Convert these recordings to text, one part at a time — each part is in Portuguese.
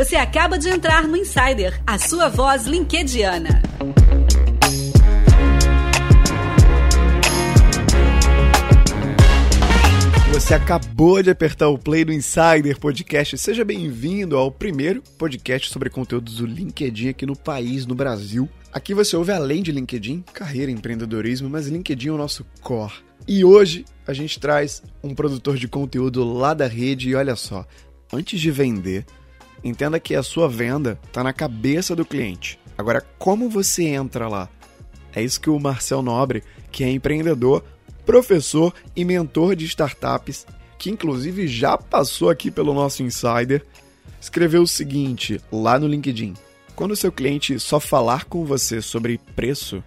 Você acaba de entrar no Insider, a sua voz linkediana. Você acabou de apertar o play do Insider Podcast. Seja bem-vindo ao primeiro podcast sobre conteúdos do LinkedIn aqui no país, no Brasil. Aqui você ouve além de LinkedIn, carreira, empreendedorismo, mas LinkedIn é o nosso core. E hoje a gente traz um produtor de conteúdo lá da rede e olha só, antes de vender, entenda que a sua venda está na cabeça do cliente. Agora, como você entra lá? É isso que o Marcel Nobre, que é empreendedor, professor e mentor de startups, que inclusive já passou aqui pelo nosso Insider, escreveu o seguinte lá no LinkedIn: Quando o seu cliente só falar com você sobre preço,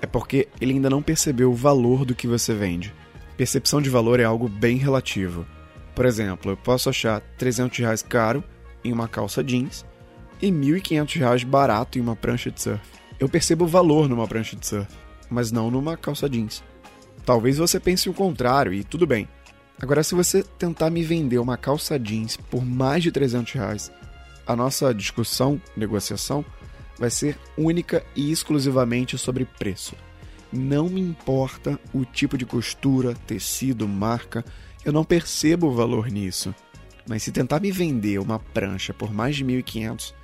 é porque ele ainda não percebeu o valor do que você vende. Percepção de valor é algo bem relativo. Por exemplo, eu posso achar 300 reais caro em uma calça jeans e 1.500 reais barato em uma prancha de surf. Eu percebo valor numa prancha de surf, mas não numa calça jeans. Talvez você pense o contrário e tudo bem. Agora, se você tentar me vender uma calça jeans por mais de 300 reais, a nossa discussão, negociação, vai ser única e exclusivamente sobre preço. Não me importa o tipo de costura, tecido, marca, eu não percebo o valor nisso. Mas se tentar me vender uma prancha por mais de 1.500,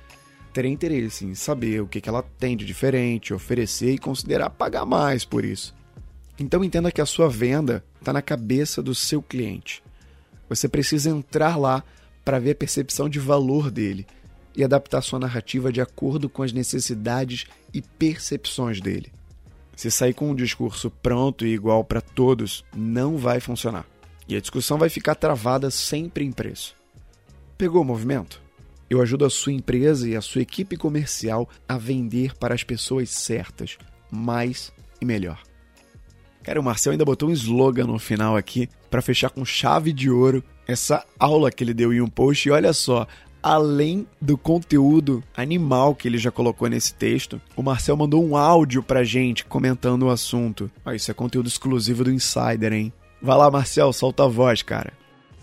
terei interesse em saber o que ela tem de diferente, oferecer e considerar pagar mais por isso. Então entenda que a sua venda está na cabeça do seu cliente. Você precisa entrar lá para ver a percepção de valor dele e adaptar sua narrativa de acordo com as necessidades e percepções dele. Se sair com um discurso pronto e igual para todos, não vai funcionar. E a discussão vai ficar travada sempre em preço. Pegou o movimento? Eu ajudo a sua empresa e a sua equipe comercial a vender para as pessoas certas, mais e melhor. Cara, o Marcel ainda botou um slogan no final aqui para fechar com chave de ouro essa aula que ele deu em um post. E olha só, além do conteúdo animal que ele já colocou nesse texto, o Marcel mandou um áudio pra gente comentando o assunto. Ah, isso é conteúdo exclusivo do Insider, hein? Vai lá, Marcel, solta a voz, cara.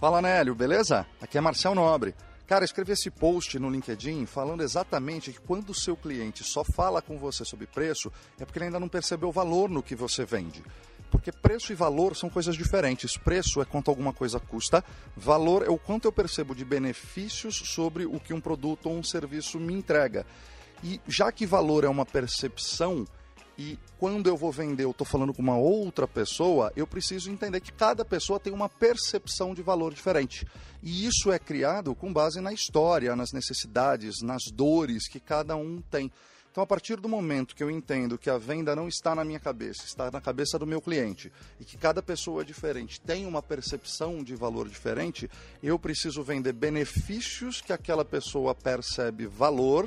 Fala, Nélio, beleza? Aqui é Marcel Nobre. Cara, escrevi esse post no LinkedIn falando exatamente que quando o seu cliente só fala com você sobre preço, é porque ele ainda não percebeu o valor no que você vende. Porque preço e valor são coisas diferentes. Preço é quanto alguma coisa custa, valor é o quanto eu percebo de benefícios sobre o que um produto ou um serviço me entrega. E já que valor é uma percepção, e quando eu vou vender, eu estou falando com uma outra pessoa, eu preciso entender que cada pessoa tem uma percepção de valor diferente. E isso é criado com base na história, nas necessidades, nas dores que cada um tem. Então, a partir do momento que eu entendo que a venda não está na minha cabeça, está na cabeça do meu cliente, e que cada pessoa é diferente tem uma percepção de valor diferente, eu preciso vender benefícios que aquela pessoa percebe valor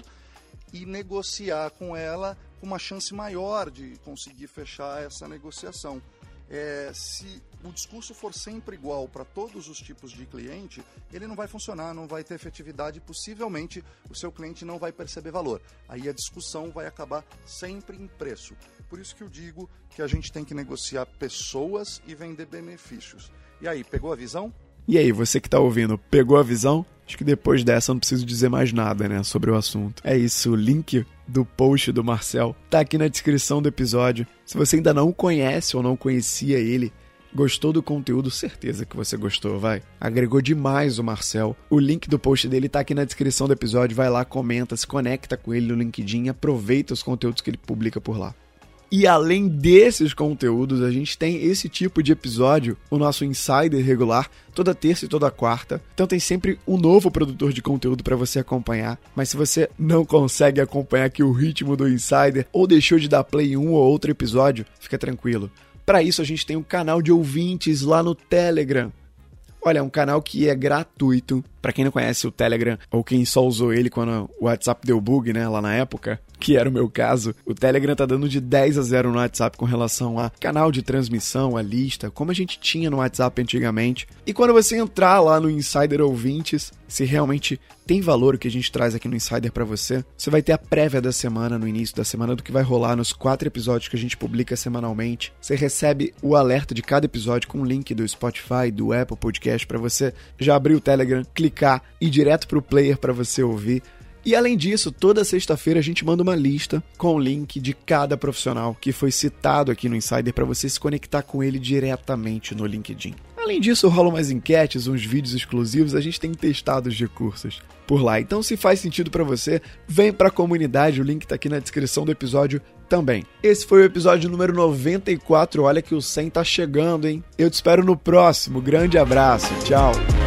e negociar com ela com uma chance maior de conseguir fechar essa negociação. É, se o discurso for sempre igual para todos os tipos de cliente, ele não vai funcionar, não vai ter efetividade possivelmente o seu cliente não vai perceber valor. Aí a discussão vai acabar sempre em preço. Por isso que eu digo que a gente tem que negociar pessoas e vender benefícios. E aí, pegou a visão? E aí, você que está ouvindo, pegou a visão? Acho que depois dessa eu não preciso dizer mais nada, né, sobre o assunto. É isso, o link do post do Marcel tá aqui na descrição do episódio. Se você ainda não conhece ou não conhecia ele, Gostou do conteúdo? Certeza que você gostou, vai. Agregou demais o Marcel. O link do post dele tá aqui na descrição do episódio. Vai lá, comenta, se conecta com ele no LinkedIn, aproveita os conteúdos que ele publica por lá. E além desses conteúdos, a gente tem esse tipo de episódio, o nosso Insider regular, toda terça e toda quarta. Então tem sempre um novo produtor de conteúdo para você acompanhar. Mas se você não consegue acompanhar aqui o ritmo do Insider ou deixou de dar play em um ou outro episódio, fica tranquilo. Para isso a gente tem um canal de ouvintes lá no Telegram. Olha, é um canal que é gratuito. Para quem não conhece o Telegram ou quem só usou ele quando o WhatsApp deu bug, né, lá na época, que era o meu caso, o Telegram tá dando de 10 a 0 no WhatsApp com relação a canal de transmissão, a lista, como a gente tinha no WhatsApp antigamente. E quando você entrar lá no Insider Ouvintes, se realmente tem valor o que a gente traz aqui no Insider para você, você vai ter a prévia da semana, no início da semana, do que vai rolar nos quatro episódios que a gente publica semanalmente. Você recebe o alerta de cada episódio com um link do Spotify, do Apple Podcast para você já abrir o Telegram, clicar e ir direto pro player para você ouvir E além disso, toda sexta-feira a gente manda uma lista com o link de cada profissional que foi citado aqui no Insider para você se conectar com ele diretamente no LinkedIn. Além disso, rolam umas enquetes, uns vídeos exclusivos, a gente tem testado os recursos por lá. Então, se faz sentido para você, vem para a comunidade, o link está aqui na descrição do episódio também. Esse foi o episódio número 94. Olha que o 100 tá chegando, hein? Eu te espero no próximo. Grande abraço. Tchau.